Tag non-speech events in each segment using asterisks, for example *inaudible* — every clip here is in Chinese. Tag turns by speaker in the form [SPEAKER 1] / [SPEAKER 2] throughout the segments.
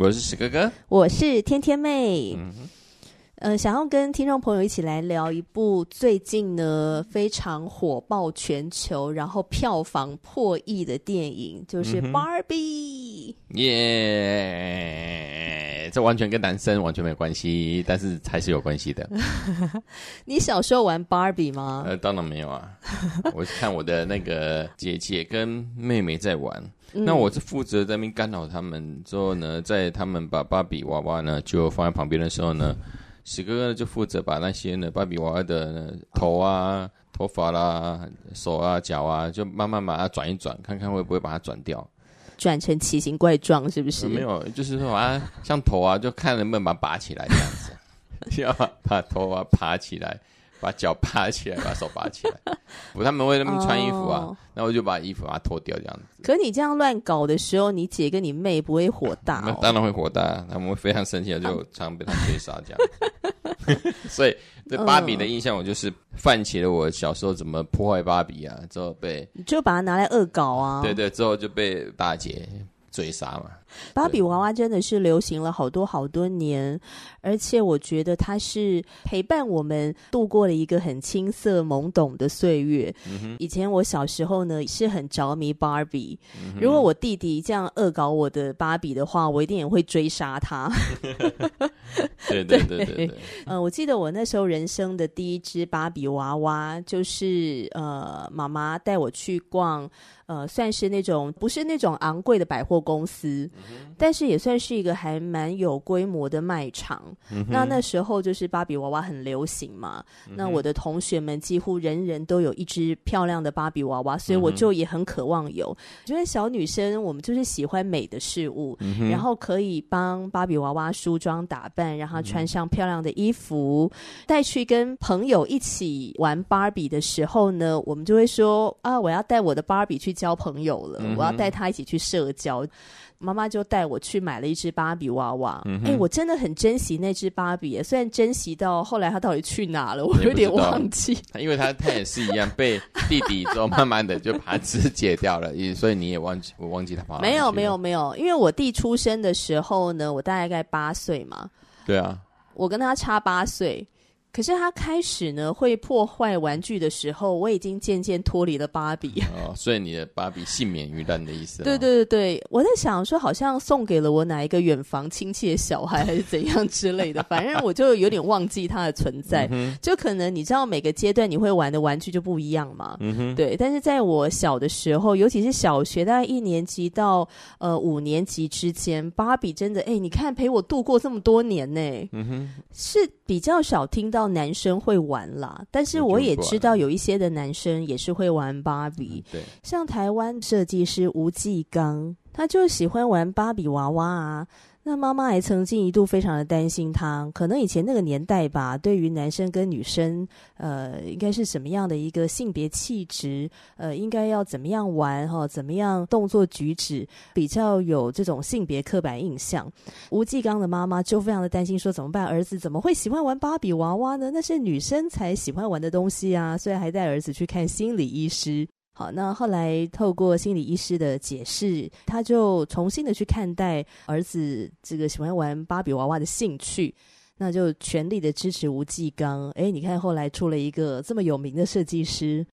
[SPEAKER 1] 我是史哥哥，
[SPEAKER 2] 我是天天妹。嗯呃，想要跟听众朋友一起来聊一部最近呢非常火爆全球，然后票房破亿的电影，就是《Barbie》。
[SPEAKER 1] 耶！这完全跟男生完全没有关系，但是还是有关系的。*laughs*
[SPEAKER 2] 你小时候玩芭比吗？
[SPEAKER 1] 呃，当然没有啊，*laughs* 我是看我的那个姐姐跟妹妹在玩，嗯、那我是负责在那边干扰他们。之后呢，在他们把芭比娃娃呢就放在旁边的时候呢。史哥哥就负责把那些呢芭比娃娃的头啊、头发啦、手啊、脚啊，就慢慢把它转一转，看看会不会把它转掉，
[SPEAKER 2] 转成奇形怪状，是不是？
[SPEAKER 1] 没有，就是说啊，像头啊，就看能不能把它拔起来这样子，*laughs* 要把把头啊爬起来。把脚爬起来，把手拔起来。*laughs* 不，他们会那么穿衣服啊，那、oh. 我就把衣服把它脱掉，这样子。
[SPEAKER 2] 可你这样乱搞的时候，你姐跟你妹不会火大、哦？*laughs*
[SPEAKER 1] 当然会火大，他们会非常生气，就常常被他追杀这样。所以对芭比的印象，我就是泛起了我小时候怎么破坏芭比啊，之后被
[SPEAKER 2] 你就把它拿来恶搞啊。
[SPEAKER 1] 对对，之后就被大姐追杀嘛。
[SPEAKER 2] 芭比娃娃真的是流行了好多好多年，而且我觉得它是陪伴我们度过了一个很青涩懵懂的岁月。嗯、以前我小时候呢是很着迷芭比，嗯，如果我弟弟这样恶搞我的芭比的话，我一定也会追杀他。*laughs*
[SPEAKER 1] 对对对对对。
[SPEAKER 2] 嗯、呃，我记得我那时候人生的第一只芭比娃娃，就是呃妈妈带我去逛，呃算是那种不是那种昂贵的百货公司。但是也算是一个还蛮有规模的卖场。嗯、那那时候就是芭比娃娃很流行嘛、嗯。那我的同学们几乎人人都有一只漂亮的芭比娃娃，所以我就也很渴望有。觉、嗯、得小女生我们就是喜欢美的事物，嗯、然后可以帮芭比娃娃梳妆打扮，让她穿上漂亮的衣服，带、嗯、去跟朋友一起玩芭比的时候呢，我们就会说啊，我要带我的芭比去交朋友了，嗯、我要带他一起去社交。妈妈就带我去买了一只芭比娃娃，哎、我真的很珍惜那只芭比，虽然珍惜到后来他到底去哪了，我有点忘记。
[SPEAKER 1] 因为他他也是一样被弟弟之后慢慢的就把肢解掉了，*laughs* 所以你也忘记我忘记他跑。
[SPEAKER 2] 没有没有没有，因为我弟出生的时候呢，我大概八岁嘛。
[SPEAKER 1] 对啊，
[SPEAKER 2] 我跟他差八岁。可是他开始呢会破坏玩具的时候，我已经渐渐脱离了芭比。*laughs*
[SPEAKER 1] 哦，所以你的芭比幸免于难的意思。
[SPEAKER 2] 对对对对，我在想说，好像送给了我哪一个远房亲戚的小孩，还是怎样之类的。*laughs* 反正我就有点忘记它的存在。嗯。就可能你知道每个阶段你会玩的玩具就不一样嘛。嗯哼。对，但是在我小的时候，尤其是小学大概一年级到呃五年级之间，芭比真的哎，你看陪我度过这么多年呢。嗯哼。是比较少听到。男生会玩啦，但是我也知道有一些的男生也是会玩芭比。对，像台湾设计师吴继刚，他就喜欢玩芭比娃娃啊。那妈妈还曾经一度非常的担心他，可能以前那个年代吧，对于男生跟女生，呃，应该是什么样的一个性别气质，呃，应该要怎么样玩哈，怎么样动作举止，比较有这种性别刻板印象。吴继刚的妈妈就非常的担心，说怎么办？儿子怎么会喜欢玩芭比娃娃呢？那是女生才喜欢玩的东西啊！所以还带儿子去看心理医师。好，那后来透过心理医师的解释，他就重新的去看待儿子这个喜欢玩芭比娃娃的兴趣，那就全力的支持吴继刚。诶，你看后来出了一个这么有名的设计师，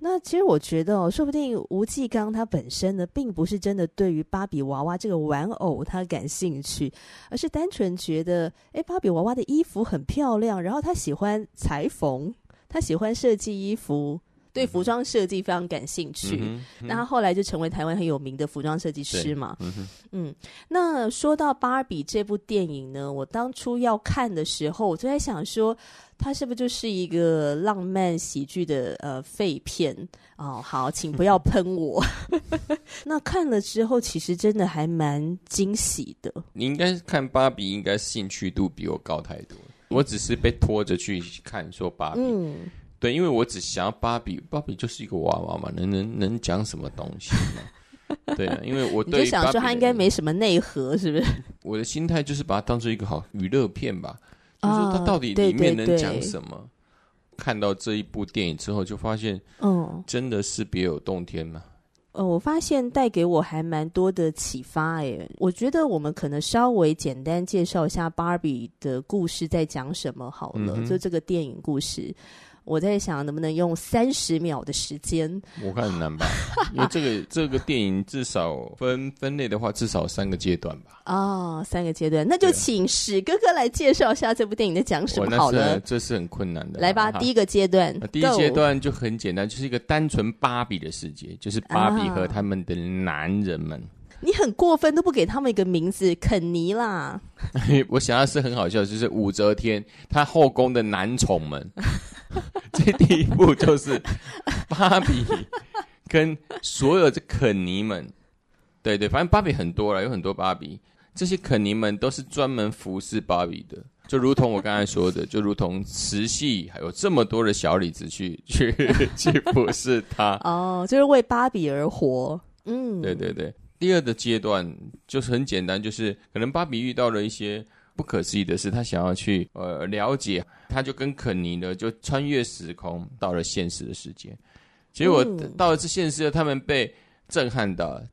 [SPEAKER 2] 那其实我觉得哦，说不定吴继刚他本身呢，并不是真的对于芭比娃娃这个玩偶他感兴趣，而是单纯觉得，诶，芭比娃娃的衣服很漂亮，然后他喜欢裁缝，他喜欢设计衣服。对服装设计非常感兴趣。那他后来就成为台湾很有名的服装设计师嘛。嗯，嗯，那说到芭比这部电影呢，我当初要看的时候，我就在想说。它是不是就是一个浪漫喜剧的呃废片哦？好，请不要喷我。*laughs* 那看了之后，其实真的还蛮惊喜的。
[SPEAKER 1] 你应该看芭比，应该兴趣度比我高太多。我只是被拖着去看说芭比，嗯，对，因为我只想要芭比，芭比就是一个娃娃嘛，能能能讲什么东西嘛？*laughs* 对啊，因为我对
[SPEAKER 2] 就想说它应该没什么内核，是不是？*laughs*
[SPEAKER 1] 我的心态就是把它当做一个好娱乐片吧。就是它到底里面能讲什么？哦、对对对，看到这一部电影之后，就发现，嗯，真的是别有洞天嘛。
[SPEAKER 2] 呃，我发现带给我还蛮多的启发诶。我觉得我们可能稍微简单介绍一下芭比的故事在讲什么好了，嗯、就这个电影故事。我在想能不能用三十秒的时间，
[SPEAKER 1] 我看很难吧，*laughs* 因为这个这个电影至少分分类的话，至少三个阶段吧。
[SPEAKER 2] 哦，三个阶段，那就请史哥哥来介绍一下这部电影在讲什么好了。
[SPEAKER 1] 这是很困难的，
[SPEAKER 2] 来吧，第一个阶段，
[SPEAKER 1] 第一阶段就很简单，就是一个单纯芭比的世界，就是芭比和他们的男人们。
[SPEAKER 2] 你很过分，都不给他们一个名字，肯尼啦。*laughs*
[SPEAKER 1] 我想要是很好笑，就是武则天她后宫的男宠们。*laughs* 这第一步就是芭比跟所有的肯尼们，对对，反正芭比很多了，有很多芭比。这些肯尼们都是专门服侍芭比的，就如同我刚才说的，就如同慈禧还有这么多的小李子去 *laughs* 去去服侍她。
[SPEAKER 2] 哦，就是为芭比而活。嗯，
[SPEAKER 1] 对对对。第二个阶段就是很简单，就是可能芭比遇到了一些不可思议的事，他想要去呃了解，他就跟肯尼呢就穿越时空到了现实的世界，结果到了这现实，他们被震撼到了。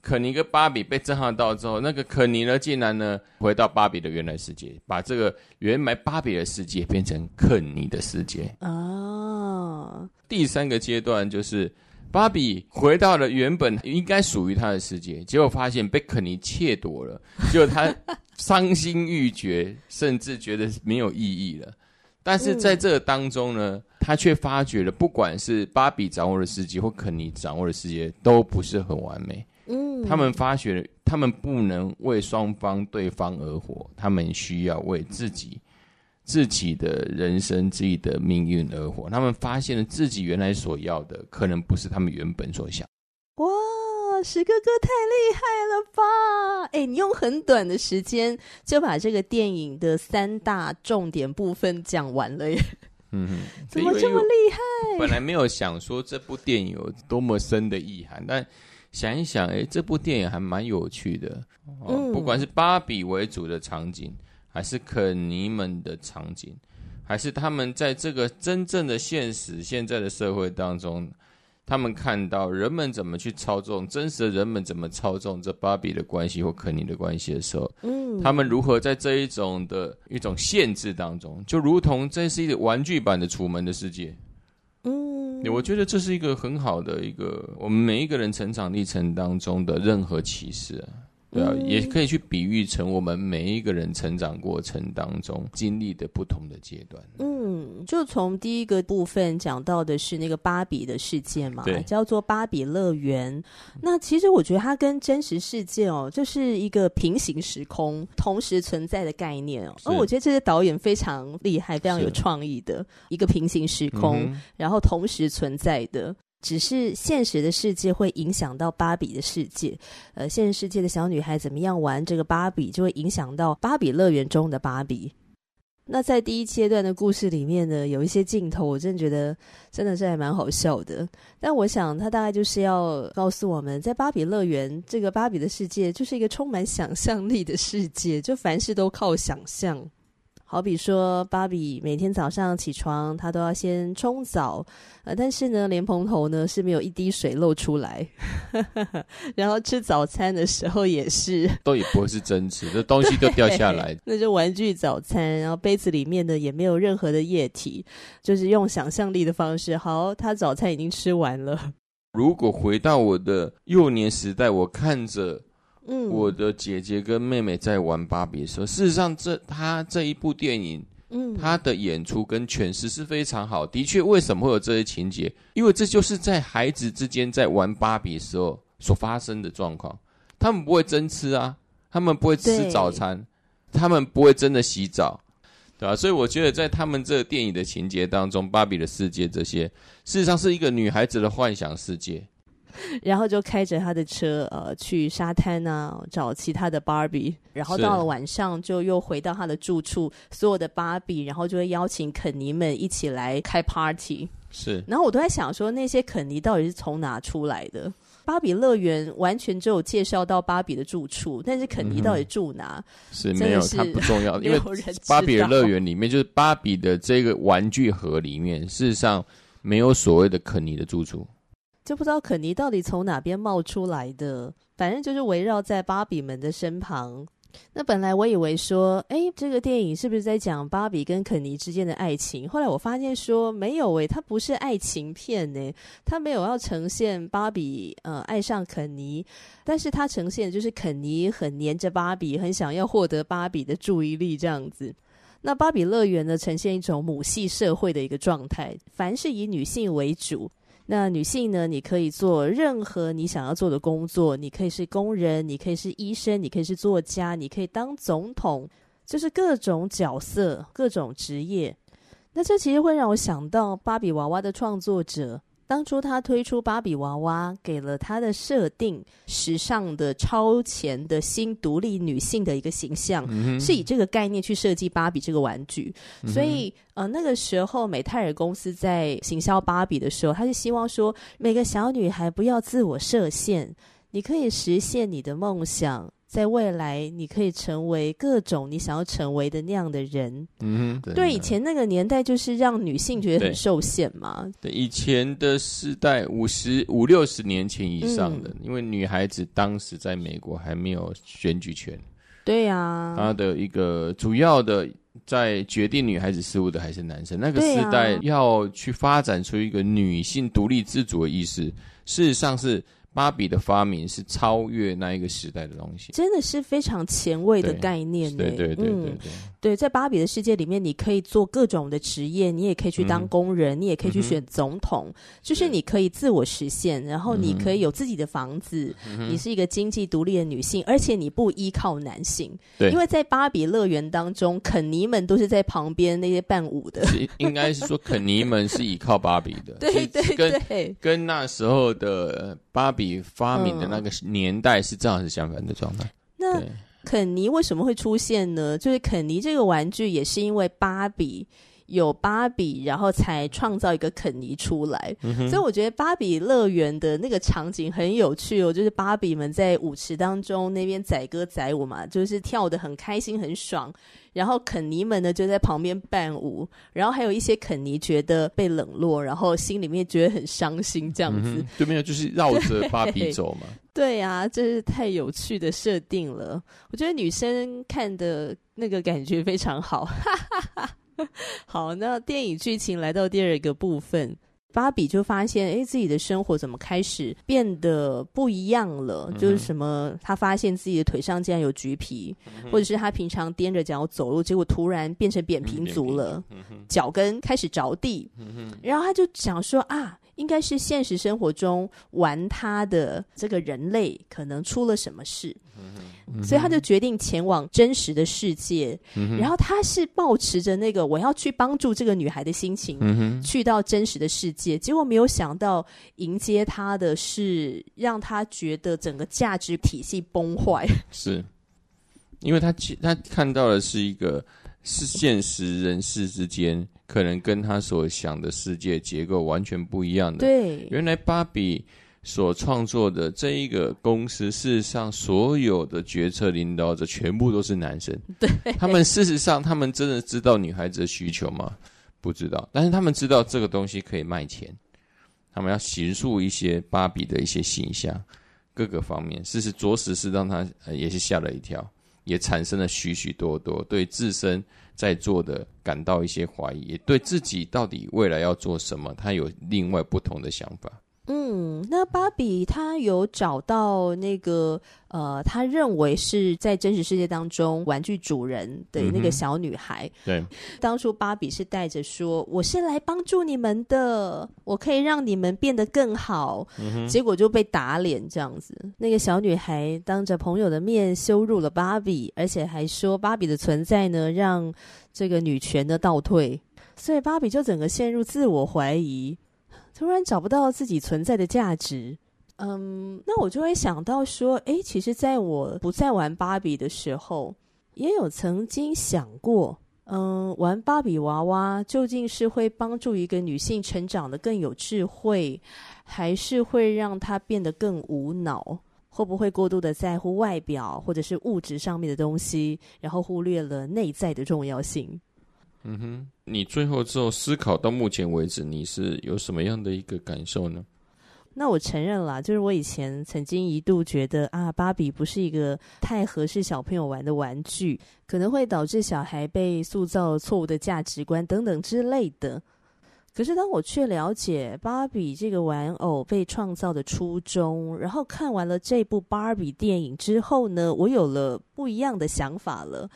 [SPEAKER 1] 肯尼跟芭比被震撼到之后，那个肯尼呢竟然呢回到芭比的原来世界，把这个原来芭比的世界变成肯尼的世界。哦，第三个阶段就是。芭比回到了原本应该属于她的世界，结果发现被肯尼窃夺了，结果她 *laughs* 伤心欲绝，甚至觉得没有意义了。但是在这个当中呢，他却发觉了，不管是芭比掌握的世界或肯尼掌握的世界，都不是很完美。嗯，他们发觉，他们不能为双方对方而活，他们需要为自己。自己的人生、自己的命运而活，他们发现了自己原来所要的，可能不是他们原本所想。
[SPEAKER 2] 哇，石哥哥太厉害了吧！哎，你用很短的时间就把这个电影的三大重点部分讲完了耶。嗯哼，怎么这么厉害？
[SPEAKER 1] 本来没有想说这部电影有多么深的意涵，但想一想，哎，这部电影还蛮有趣的。哦，嗯，不管是芭比为主的场景。还是肯尼们的场景，还是他们在这个真正的现实、现在的社会当中，他们看到人们怎么去操纵，真实的人们怎么操纵这芭比的关系或肯尼的关系的时候，嗯，他们如何在这一种的一种限制当中，就如同这是一个玩具版的《楚门的世界》，嗯，我觉得这是一个很好的一个我们每一个人成长历程当中的任何启示啊。对啊，也可以去比喻成我们每一个人成长过程当中经历的不同的阶段。
[SPEAKER 2] 嗯，就从第一个部分讲到的是那个芭比的世界嘛，叫做芭比乐园。那其实我觉得它跟真实世界哦，就是一个平行时空同时存在的概念哦。而我觉得这些导演非常厉害，非常有创意的一个平行时空，嗯，然后同时存在的。只是现实的世界会影响到芭比的世界，呃，现实世界的小女孩怎么样玩这个芭比，就会影响到芭比乐园中的芭比。那在第一阶段的故事里面呢，有一些镜头，我真的觉得真的是还蛮好笑的。但我想，他大概就是要告诉我们，在芭比乐园这个芭比的世界，就是一个充满想象力的世界，就凡事都靠想象。好比说，芭比每天早上起床，她都要先冲澡，呃，但是呢，莲蓬头呢是没有一滴水漏出来。*laughs* 然后吃早餐的时候也是，
[SPEAKER 1] 都也不会是真吃，这东西都掉下来。
[SPEAKER 2] 那就玩具早餐，然后杯子里面呢也没有任何的液体，就是用想象力的方式。好，他早餐已经吃完了。
[SPEAKER 1] 如果回到我的幼年时代，我看着。嗯，我的姐姐跟妹妹在玩芭比的时候，事实上这，她这一部电影，嗯，她的演出跟诠释是非常好。的确，为什么会有这些情节？因为这就是在孩子之间在玩芭比的时候所发生的状况。他们不会真吃啊，他们不会吃早餐，他们不会真的洗澡，对吧？所以我觉得在他们这个电影的情节当中，芭比的世界这些，事实上是一个女孩子的幻想世界。
[SPEAKER 2] 然后就开着他的车，呃，去沙滩啊，找其他的芭比。然后到了晚上，就又回到他的住处，所有的芭比，然后就会邀请肯尼们一起来开 party。
[SPEAKER 1] 是。
[SPEAKER 2] 然后我都在想说，那些肯尼到底是从哪出来的？芭比乐园完全只有介绍到芭比的住处，但是肯尼到底住哪？
[SPEAKER 1] 嗯、是没有，它不重要，*laughs* 因为芭比的乐园里面就是芭比的这个玩具盒里面，事实上没有所谓的肯尼的住处。
[SPEAKER 2] 就不知道肯尼到底从哪边冒出来的，反正就是围绕在芭比们的身旁。那本来我以为说，哎，这个电影是不是在讲芭比跟肯尼之间的爱情？后来我发现说没有，诶，它不是爱情片呢，它没有要呈现芭比呃爱上肯尼，但是它呈现就是肯尼很黏着芭比，很想要获得芭比的注意力这样子。那芭比乐园呢，呈现一种母系社会的一个状态，凡是以女性为主。那女性呢？你可以做任何你想要做的工作，你可以是工人，你可以是医生，你可以是作家，你可以当总统，就是各种角色、各种职业。那这其实会让我想到芭比娃娃的创作者。当初他推出芭比娃娃，给了他的设定时尚的、超前的新独立女性的一个形象，嗯、是以这个概念去设计芭比这个玩具。嗯、所以，呃，那个时候美泰尔公司在行销芭比的时候，他是希望说，每个小女孩不要自我设限，你可以实现你的梦想。在未来，你可以成为各种你想要成为的那样的人。嗯，对，对，以前那个年代就是让女性觉得很受限嘛。
[SPEAKER 1] 对，对以前的时代，五十五六十年前以上的，嗯，因为女孩子当时在美国还没有选举权。
[SPEAKER 2] 对呀，啊，
[SPEAKER 1] 她的一个主要的在决定女孩子事务的还是男生。那个时代要去发展出一个女性独立自主的意识，事实上是。芭比的发明是超越那一个时代的东西，
[SPEAKER 2] 真的是非常前卫的概念。
[SPEAKER 1] 对对对对对，对，
[SPEAKER 2] 嗯，对，在芭比的世界里面，你可以做各种的职业，你也可以去当工人，嗯、你也可以去选总统，嗯，就是你可以自我实现，然后你可以有自己的房子，嗯、你是一个经济独立的女性，而且你不依靠男性。对，因为在芭比乐园当中，肯尼们都是在旁边那些伴舞的，
[SPEAKER 1] 应该是说肯尼们是依靠芭比的。
[SPEAKER 2] 对 *laughs* 对对，
[SPEAKER 1] 跟跟那时候的芭比。发明的那个年代是正好是相反的状态。
[SPEAKER 2] 那肯尼为什么会出现呢？就是肯尼这个玩具也是因为芭比有芭比，然后才创造一个肯尼出来。嗯、所以我觉得芭比乐园的那个场景很有趣哦，就是芭比们在舞池当中那边载歌载舞嘛，就是跳得很开心很爽。然后肯尼们呢就在旁边伴舞，然后还有一些肯尼觉得被冷落，然后心里面觉得很伤心，这样子。
[SPEAKER 1] 嗯、对，没有，就是绕着芭比走嘛。
[SPEAKER 2] 对呀，这是太有趣的设定了。我觉得女生看的那个感觉非常好。*laughs* 好，那电影剧情来到第二个部分。芭比就发现，哎，自己的生活怎么开始变得不一样了？嗯、就是什么，她发现自己的腿上竟然有橘皮，嗯、或者是她平常踮着脚走路，结果突然变成扁平足了，脚跟开始着地。嗯、然后她就想说啊，应该是现实生活中玩她的这个人类可能出了什么事。所以他就决定前往真实的世界，嗯、然后他是抱持着那个我要去帮助这个女孩的心情，嗯、去到真实的世界。结果没有想到，迎接他的是让他觉得整个价值体系崩坏。*laughs*
[SPEAKER 1] 是，因为他他看到的是一个是现实人世之间可能跟他所想的世界结构完全不一样的。
[SPEAKER 2] 对，
[SPEAKER 1] 原来芭比。所创作的这一个公司，事实上所有的决策领导者全部都是男生。
[SPEAKER 2] 对，
[SPEAKER 1] 他们事实上，他们真的知道女孩子的需求吗？不知道。但是他们知道这个东西可以卖钱，他们要形塑一些芭比的一些形象，各个方面，事实着实是让他也是吓了一跳，也产生了许许多多对自身在做的感到一些怀疑，也对自己到底未来要做什么，他有另外不同的想法。
[SPEAKER 2] 嗯，那芭比她有找到那个呃，她认为是在真实世界当中玩具主人的那个小女孩。
[SPEAKER 1] 对，
[SPEAKER 2] 当初芭比是带着说：“我是来帮助你们的，我可以让你们变得更好。”结果就被打脸这样子。那个小女孩当着朋友的面羞辱了芭比，而且还说芭比的存在呢，让这个女权的倒退。所以芭比就整个陷入自我怀疑。突然找不到自己存在的价值，嗯，那我就会想到说，诶，其实在我不再玩芭比的时候，也有曾经想过，嗯，玩芭比娃娃究竟是会帮助一个女性成长得更有智慧，还是会让她变得更无脑？会不会过度的在乎外表或者是物质上面的东西，然后忽略了内在的重要性？
[SPEAKER 1] 嗯哼，你最后之后思考到目前为止，你是有什么样的一个感受呢？
[SPEAKER 2] 那我承认啦，就是我以前曾经一度觉得啊，芭比不是一个太合适小朋友玩的玩具，可能会导致小孩被塑造错误的价值观等等之类的。可是当我去了解芭比这个玩偶被创造的初衷，然后看完了这部芭比电影之后呢，我有了不一样的想法了。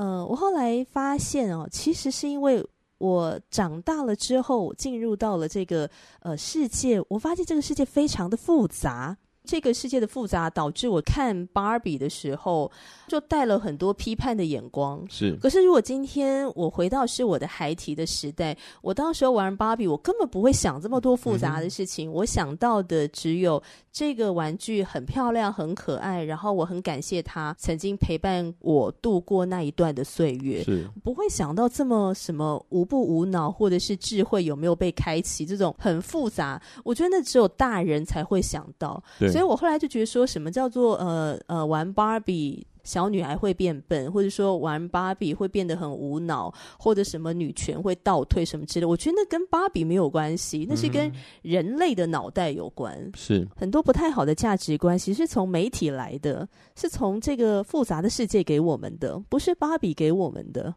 [SPEAKER 2] 呃，我后来发现哦，其实是因为我长大了之后，进入到了这个呃世界，我发现这个世界非常的复杂。这个世界的复杂导致我看芭比的时候就带了很多批判的眼光。
[SPEAKER 1] 是，
[SPEAKER 2] 可是如果今天我回到是我的孩提的时代，我到时候玩芭比，我根本不会想这么多复杂的事情。嗯、我想到的只有这个玩具很漂亮、很可爱，然后我很感谢它曾经陪伴我度过那一段的岁月。
[SPEAKER 1] 是，
[SPEAKER 2] 不会想到这么什么无不无脑，或者是智慧有没有被开启这种很复杂。我觉得那只有大人才会想到。
[SPEAKER 1] 对。
[SPEAKER 2] 所以我后来就觉得说，什么叫做呃呃玩芭比小女孩会变笨，或者说玩芭比会变得很无脑，或者什么女权会倒退什么之类的，我觉得那跟芭比没有关系，那是跟人类的脑袋有关。
[SPEAKER 1] 是
[SPEAKER 2] 很多不太好的价值观，其实是从媒体来的，是从这个复杂的世界给我们的，不是芭比给我们的。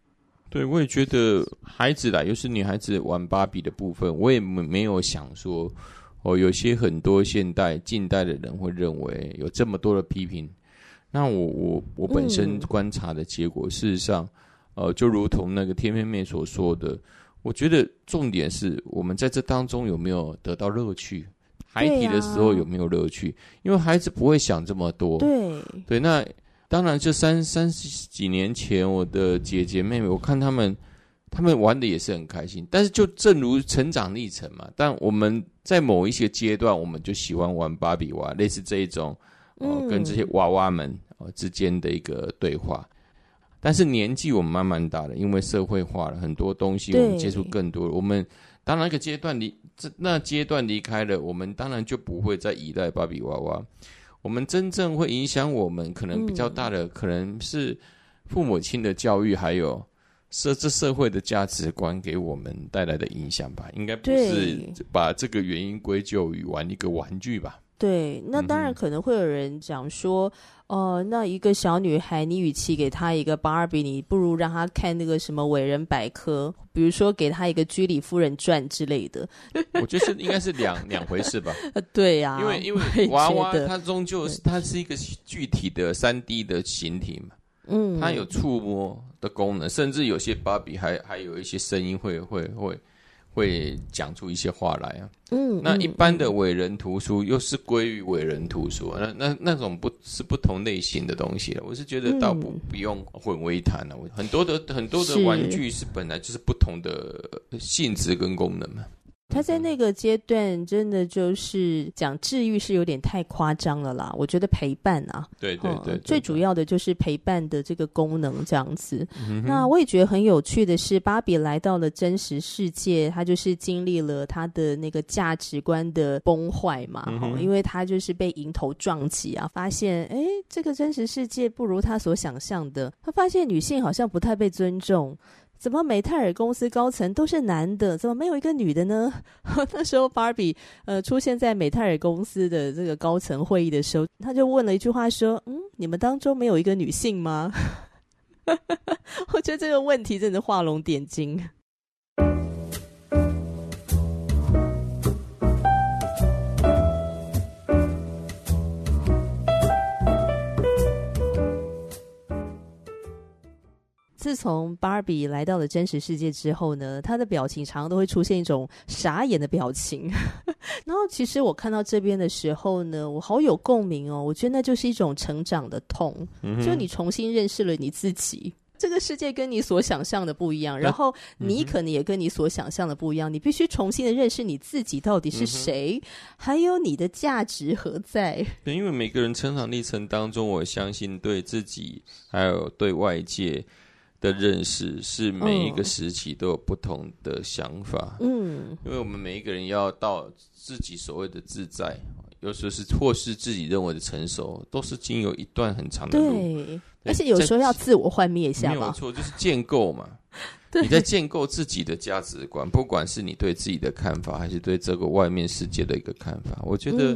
[SPEAKER 1] 对，我也觉得孩子啦，又是女孩子玩芭比的部分，我也没没有想说。哦，有些很多现代近代的人会认为有这么多的批评，那我我我本身观察的结果，嗯、事实上，呃，就如同那个天妹妹所说的，我觉得重点是我们在这当中有没有得到乐趣，孩提的时候有没有乐趣，啊、因为孩子不会想这么多。
[SPEAKER 2] 对
[SPEAKER 1] 对，那当然，这三三十几年前，我的姐姐妹妹，我看他们。他们玩的也是很开心，但是就正如成长历程嘛，但我们在某一些阶段，我们就喜欢玩芭比娃，类似这一种，哦、呃，跟这些娃娃们哦、呃、之间的一个对话。但是年纪我们慢慢大了，因为社会化了，很多东西我们接触更多。我们当然一个阶段离这那阶段离开了，我们当然就不会再依赖芭比娃娃。我们真正会影响我们可能比较大的，嗯、可能是父母亲的教育，还有。社这社会的价值观给我们带来的影响吧，应该不是把这个原因归咎于玩一个玩具吧？
[SPEAKER 2] 对，那当然可能会有人讲说，哦、嗯呃，那一个小女孩，你与其给她一个芭比，你不如让她看那个什么伟人百科，比如说给她一个《居里夫人传》之类的。
[SPEAKER 1] 我觉得是应该是两两回事吧？
[SPEAKER 2] 对呀、啊，
[SPEAKER 1] 因为因为娃娃它终究是它是一个具体的三 D 的形体嘛。嗯，它有触摸的功能，甚至有些芭比还还有一些声音会会会会讲出一些话来啊。嗯，那一般的伟人图书又是归于伟人图书，那那那种不是不同类型的东西了。我是觉得倒不不用混为一谈了。很多的很多的玩具是本来就是不同的性质跟功能嘛。
[SPEAKER 2] 他在那个阶段真的就是讲治愈是有点太夸张了啦，我觉得陪伴啊，
[SPEAKER 1] 对对对，
[SPEAKER 2] 最主要的就是陪伴的这个功能这样子。那我也觉得很有趣的是，芭比来到了真实世界，他就是经历了他的那个价值观的崩坏嘛，因为他就是被迎头撞击啊，发现哎，这个真实世界不如他所想象的，他发现女性好像不太被尊重。怎么美泰尔公司高层都是男的？怎么没有一个女的呢？*laughs* 那时候芭比呃出现在美泰尔公司的这个高层会议的时候，他就问了一句话说：“嗯，你们当中没有一个女性吗？” *laughs* 我觉得这个问题真的画龙点睛。自从芭比来到了真实世界之后呢，她的表情常常都会出现一种傻眼的表情。*laughs* 然后，其实我看到这边的时候呢，我好有共鸣哦。我觉得那就是一种成长的痛，嗯、就你重新认识了你自己。这个世界跟你所想象的不一样，然后你可能也跟你所想象的不一样。你必须重新的认识你自己到底是谁，还有你的价值何在。
[SPEAKER 1] 对，因为每个人成长历程当中，我相信对自己还有对外界的认识，是每一个时期都有不同的想法。嗯，因为我们每一个人要到自己所谓的自在。有时候是或是自己认为的成熟，都是经由一段很长的路。
[SPEAKER 2] 对，而且有时候要自我幻灭一下。
[SPEAKER 1] 没有错，就是建构嘛。*laughs* 你在建构自己的价值观，不管是你对自己的看法，还是对这个外面世界的一个看法。我觉得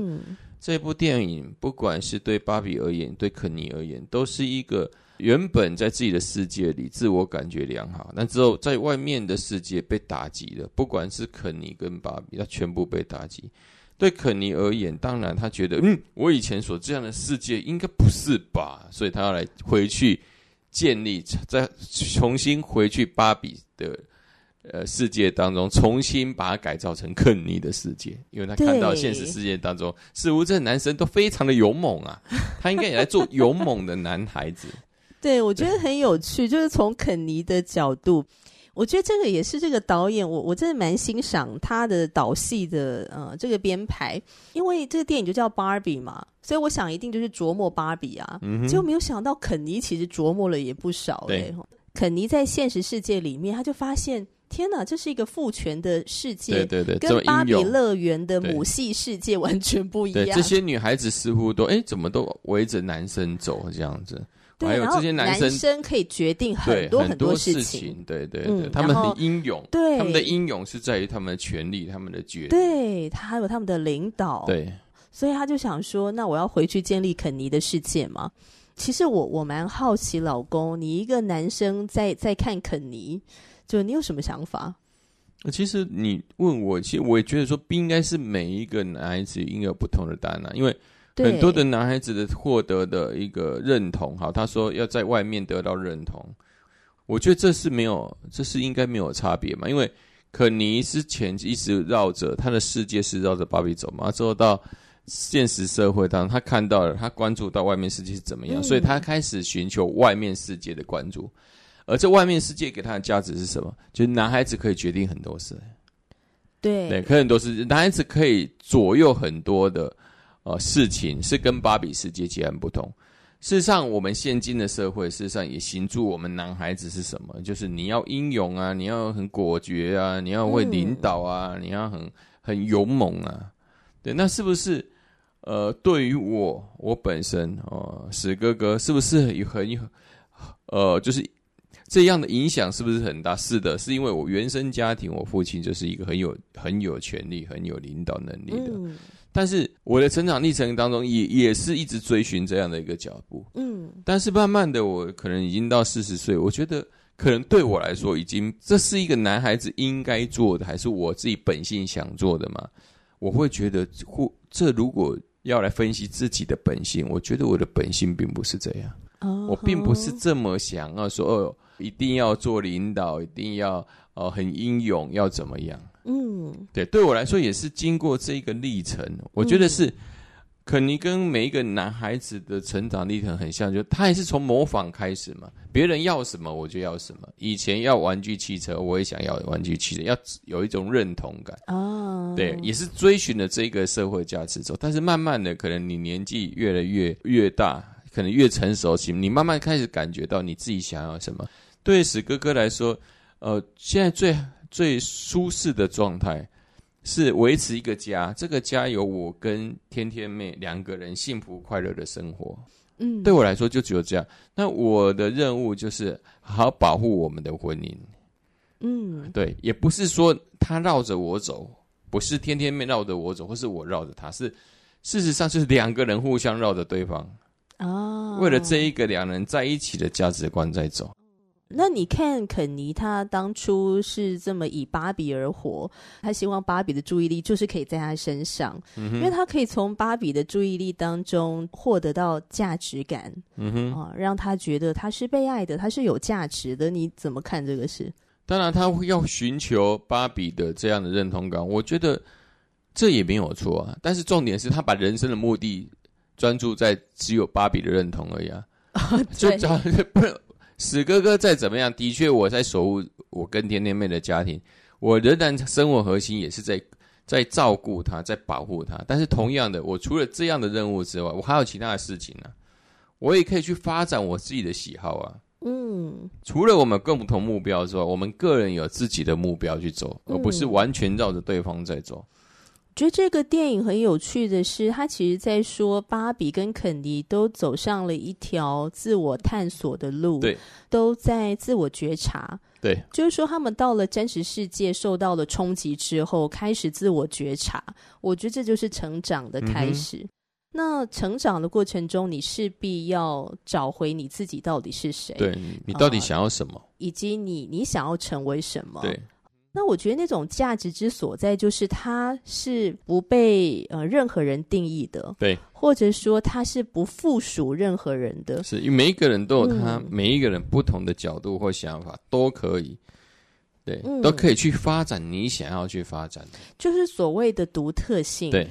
[SPEAKER 1] 这部电影，不管是对芭比而言，对肯尼而言，都是一个原本在自己的世界里自我感觉良好，那之后在外面的世界被打击了。不管是肯尼跟芭比，他全部被打击。对肯尼而言，当然他觉得，嗯，我以前所这样的世界应该不是吧，所以他要来回去建立，再重新回去芭比的呃世界当中，重新把它改造成肯尼的世界，因为他看到现实世界当中，似乎这男生都非常的勇猛啊，他应该也来做勇猛的男孩子。
[SPEAKER 2] 对，我觉得很有趣，就是从肯尼的角度。我觉得这个也是这个导演，我我真的蛮欣赏他的导戏的呃这个编排，因为这个电影就叫芭比嘛，所以我想一定就是琢磨芭比啊，嗯、结果没有想到肯尼其实琢磨了也不少哎、欸，对肯尼在现实世界里面他就发现，天哪，这是一个父权的世界，
[SPEAKER 1] 对对对，
[SPEAKER 2] 跟芭比乐园的母系世界完全不一样。
[SPEAKER 1] 这些女孩子似乎都哎怎么都围着男生走这样子。
[SPEAKER 2] 对，
[SPEAKER 1] 还有这些男生，
[SPEAKER 2] 男生可以决定很多很多事情。
[SPEAKER 1] 对对对，嗯、他们很英勇。对，他们的英勇是在于他们的权利，他们的决定。
[SPEAKER 2] 对，他还有他们的领导。
[SPEAKER 1] 对，
[SPEAKER 2] 所以他就想说：“那我要回去建立肯尼的世界嘛。”其实我我蛮好奇，老公，你一个男生在在看肯尼，就你有什么想法？
[SPEAKER 1] 其实你问我，其实我也觉得说，不应该是每一个男孩子应该有不同的答案，啊因为。很多的男孩子的获得的一个认同，好，他说要在外面得到认同，我觉得这是没有，这是应该没有差别嘛。因为肯尼之前一直绕着他的世界是绕着芭比走嘛，之后到现实社会当中，他看到了，他关注到外面世界是怎么样，嗯、所以他开始寻求外面世界的关注。而这外面世界给他的价值是什么？就是男孩子可以决定很多事，
[SPEAKER 2] 对，
[SPEAKER 1] 对，可以很多事，男孩子可以左右很多的。呃，事情是跟芭比世界截然不同。事实上，我们现今的社会，事实上也形塑我们男孩子是什么？就是你要英勇啊，你要很果决啊，你要会领导啊，嗯、你要很很勇猛啊。对，那是不是？呃，对于我，我本身哦、呃，史哥哥是不是很有呃，就是这样的影响是不是很大？是的，是因为我原生家庭，我父亲就是一个很有很有权力、很有领导能力的。嗯但是我的成长历程当中也也是一直追寻这样的一个脚步，嗯，但是慢慢的我可能已经到四十岁，我觉得可能对我来说已经这是一个男孩子应该做的，还是我自己本性想做的嘛？我会觉得或这如果要来分析自己的本性，我觉得我的本性并不是这样，哦，我并不是这么想要说哦，一定要做领导，一定要哦很英勇，要怎么样？嗯，对，对我来说也是经过这一个历程，我觉得是肯尼跟每一个男孩子的成长历程很像，就他也是从模仿开始嘛，别人要什么我就要什么。以前要玩具汽车，我也想要玩具汽车，要有一种认同感。哦，对，也是追寻了这个社会价值之后，但是慢慢的，可能你年纪越来越越大，可能越成熟起，你慢慢开始感觉到你自己想要什么。对史哥哥来说，呃，现在最。最舒适的状态是维持一个家，这个家有我跟天天妹两个人幸福快乐的生活。嗯，对我来说就只有这样。那我的任务就是好好保护我们的婚姻。嗯，对，也不是说他绕着我走，不是天天妹绕着我走，或是我绕着他，是事实上就是两个人互相绕着对方。哦，为了这一个两人在一起的价值观在走。
[SPEAKER 2] 那你看肯尼，他当初是这么以芭比而活，他希望芭比的注意力就是可以在他身上，嗯、因为他可以从芭比的注意力当中获得到价值感，嗯哼，啊，让他觉得他是被爱的，他是有价值的。你怎么看这个事？
[SPEAKER 1] 当然，他会要寻求芭比的这样的认同感，我觉得这也没有错啊。但是重点是他把人生的目的专注在只有芭比的认同而已啊，就找不是。史哥哥再怎么样，的确我在守护我跟甜甜妹的家庭，我仍然生活核心也是在在照顾她，在保护她。但是同样的，我除了这样的任务之外，我还有其他的事情呢、啊，我也可以去发展我自己的喜好啊。嗯，除了我们共同目标之外，我们个人有自己的目标去走，而不是完全绕着对方在走。
[SPEAKER 2] 觉得这个电影很有趣的是，它其实在说芭比跟肯尼都走上了一条自我探索的路，
[SPEAKER 1] 对，
[SPEAKER 2] 都在自我觉察，
[SPEAKER 1] 对，
[SPEAKER 2] 就是说他们到了真实世界受到了冲击之后，开始自我觉察。我觉得这就是成长的开始。嗯、那成长的过程中，你势必要找回你自己到底是谁，
[SPEAKER 1] 对，你到底想要什么，呃、
[SPEAKER 2] 以及你你想要成为什么，
[SPEAKER 1] 对。
[SPEAKER 2] 那我觉得那种价值之所在，就是它是不被呃任何人定义的，
[SPEAKER 1] 对，
[SPEAKER 2] 或者说它是不附属任何人的，
[SPEAKER 1] 是因为每一个人都有他、嗯、每一个人不同的角度或想法，都可以，对，嗯、都可以去发展你想要去发展的，
[SPEAKER 2] 就是所谓的独特性，
[SPEAKER 1] 对。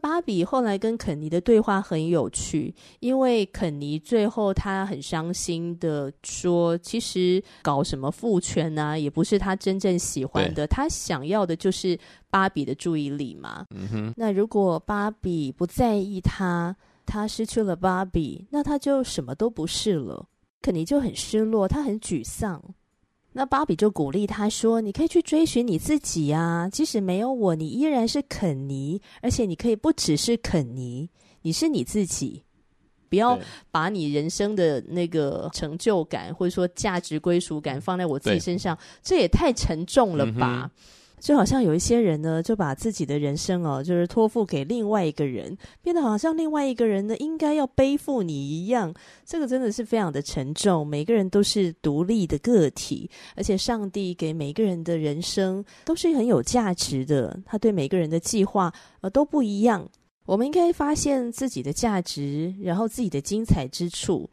[SPEAKER 2] 芭比后来跟肯尼的对话很有趣，因为肯尼最后他很伤心的说：“其实搞什么父权啊，也不是他真正喜欢的。他想要的就是芭比的注意力嘛。嗯哼。那如果芭比不在意他，他失去了芭比，那他就什么都不是了。肯尼就很失落，他很沮丧。”那芭比就鼓励他说：“你可以去追寻你自己啊，即使没有我，你依然是肯尼，而且你可以不只是肯尼，你是你自己。不要把你人生的那个成就感或者说价值归属感放在我自己身上，这也太沉重了吧。”嗯就好像有一些人呢，就把自己的人生哦，就是托付给另外一个人，变得好像另外一个人呢，应该要背负你一样。这个真的是非常的沉重。每个人都是独立的个体，而且上帝给每个人的人生都是很有价值的。他对每个人的计划呃都不一样。我们应该发现自己的价值，然后自己的精彩之处。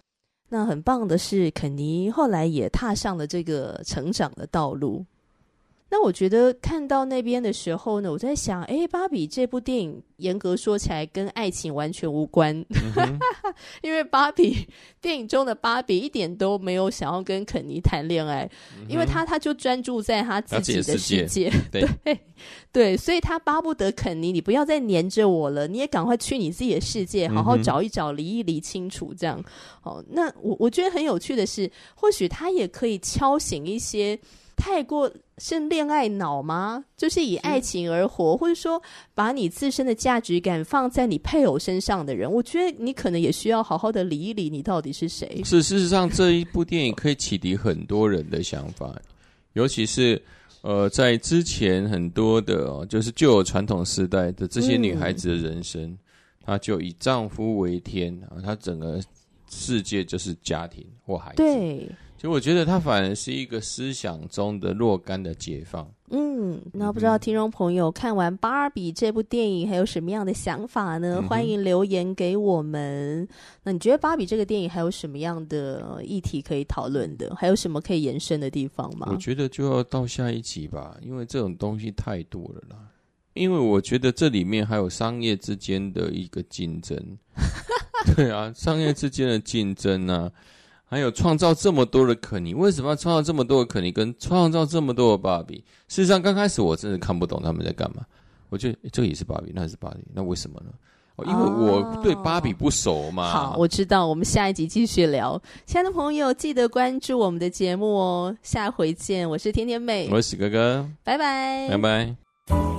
[SPEAKER 2] 那很棒的是，肯尼后来也踏上了这个成长的道路。那我觉得看到那边的时候呢，我在想，哎，芭比这部电影严格说起来跟爱情完全无关，嗯、*laughs* 因为芭比电影中的芭比一点都没有想要跟肯尼谈恋爱，嗯、因为他他就专注在他自己的世界，对 *laughs* 对，对，所以他巴不得肯尼，你不要再黏着我了，你也赶快去你自己的世界，好好找一找，理一理清楚，这样。哦，那我我觉得很有趣的是，或许他也可以敲醒一些。太过是恋爱脑吗？就是以爱情而活，嗯、或者说把你自身的价值感放在你配偶身上的人，我觉得你可能也需要好好的理一理，你到底是谁。
[SPEAKER 1] 是，事实上这一部电影可以启迪很多人的想法，尤其是呃，在之前很多的，哦，就是旧有传统时代的这些女孩子的人生，她、嗯、就以丈夫为天啊，她整个世界就是家庭或孩子。
[SPEAKER 2] 对。
[SPEAKER 1] 就我觉得他反而是一个思想中的若干的解放。
[SPEAKER 2] 嗯，那不知道听众朋友看完《芭比》这部电影还有什么样的想法呢？嗯、欢迎留言给我们。那你觉得《芭比》这个电影还有什么样的议题可以讨论的？还有什么可以延伸的地方吗？
[SPEAKER 1] 我觉得就要到下一集吧，因为这种东西太多了啦。因为我觉得这里面还有商业之间的一个竞争。*laughs* 对啊，商业之间的竞争啊。还有创造这么多的肯尼，为什么要创造这么多的肯尼，跟创造这么多的芭比？事实上，刚开始我真的看不懂他们在干嘛。我觉得这个也是芭比，那也是芭比，那为什么呢？哦，因为我对芭比不熟嘛。
[SPEAKER 2] 好，我知道。我们下一集继续聊。亲爱的朋友，记得关注我们的节目哦。下回见，我是甜甜妹，
[SPEAKER 1] 我是喜哥哥，
[SPEAKER 2] 拜拜，
[SPEAKER 1] 拜拜。